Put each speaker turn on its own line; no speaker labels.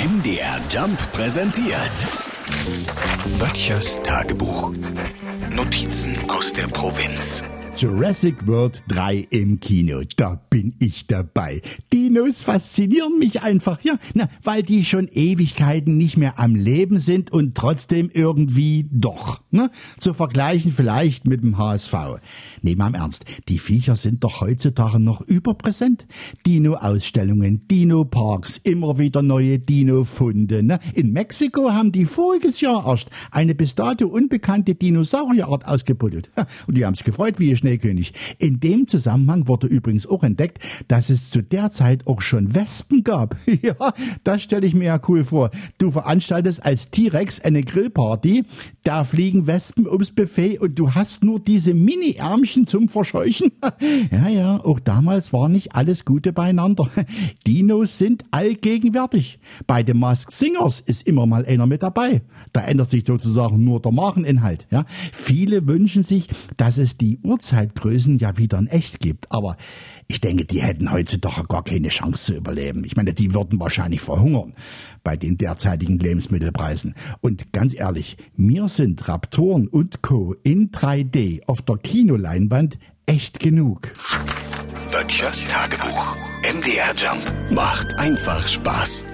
MDR Jump präsentiert. Böttchers Tagebuch. Notizen aus der Provinz.
Jurassic World 3 im Kino. Da bin ich dabei. Dinos faszinieren mich einfach, ja. Na, weil die schon Ewigkeiten nicht mehr am Leben sind und trotzdem irgendwie doch. Ne? Zu vergleichen vielleicht mit dem HSV. Nee, mal im Ernst. Die Viecher sind doch heutzutage noch überpräsent. Dino-Ausstellungen, Dino-Parks, immer wieder neue Dino-Funde. Ne? In Mexiko haben die voriges Jahr erst eine bis dato unbekannte Dinosaurierart ausgebuddelt. Und die haben sich gefreut wie ihr Schneekönig. In dem Zusammenhang wurde übrigens auch entdeckt, dass es zu der Zeit auch schon Wespen gab. ja, das stelle ich mir ja cool vor. Du veranstaltest als T-Rex eine Grillparty, da fliegen Wespen ums Buffet und du hast nur diese Mini-Ärmchen zum Verscheuchen. ja, ja, auch damals war nicht alles Gute beieinander. Dinos sind allgegenwärtig. Bei den Masked Singers ist immer mal einer mit dabei. Da ändert sich sozusagen nur der Macheninhalt. Ja. Viele wünschen sich, dass es die Urzeitgrößen ja wieder in echt gibt. Aber ich denke, die hätten heutzutage gar keine Chance zu überleben. Ich meine, die würden wahrscheinlich verhungern bei den derzeitigen Lebensmittelpreisen. Und ganz ehrlich, mir sind Raptoren und Co. in 3D auf der Kinoleinwand echt genug.
Böttchers Tagebuch. MDR Jump macht einfach Spaß.